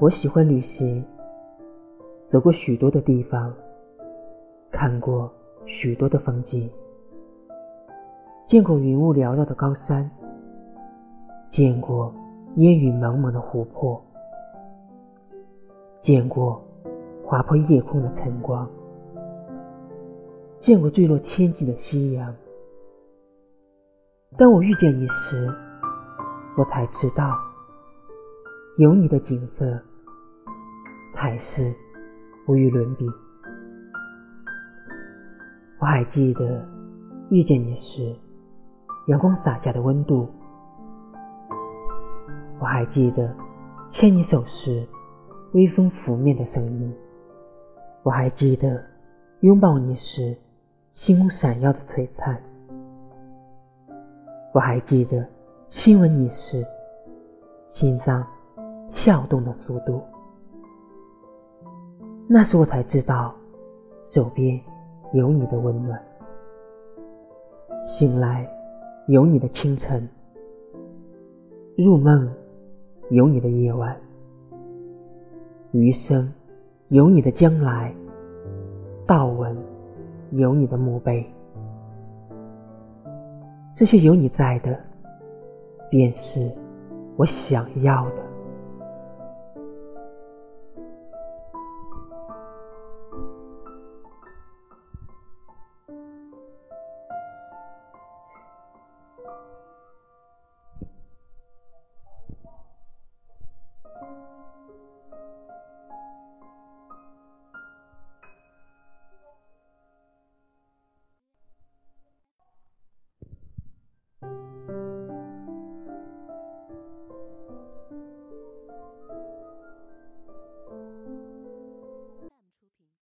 我喜欢旅行，走过许多的地方，看过许多的风景，见过云雾缭绕的高山，见过烟雨蒙蒙的湖泊，见过划破夜空的晨光，见过坠落千际的夕阳。当我遇见你时，我才知道，有你的景色。还是无与伦比。我还记得遇见你时，阳光洒下的温度；我还记得牵你手时，微风拂面的声音；我还记得拥抱你时，星空闪耀的璀璨；我还记得亲吻你时，心脏跳动的速度。那时我才知道，手边有你的温暖，醒来有你的清晨，入梦有你的夜晚，余生有你的将来，道文有你的墓碑，这些有你在的，便是我想要的。